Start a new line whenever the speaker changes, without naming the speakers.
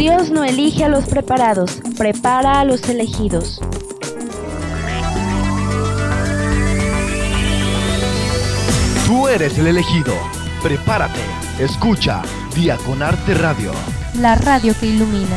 Dios no elige a los preparados, prepara a los elegidos.
Tú eres el elegido. Prepárate. Escucha Diaconarte Radio.
La radio que ilumina.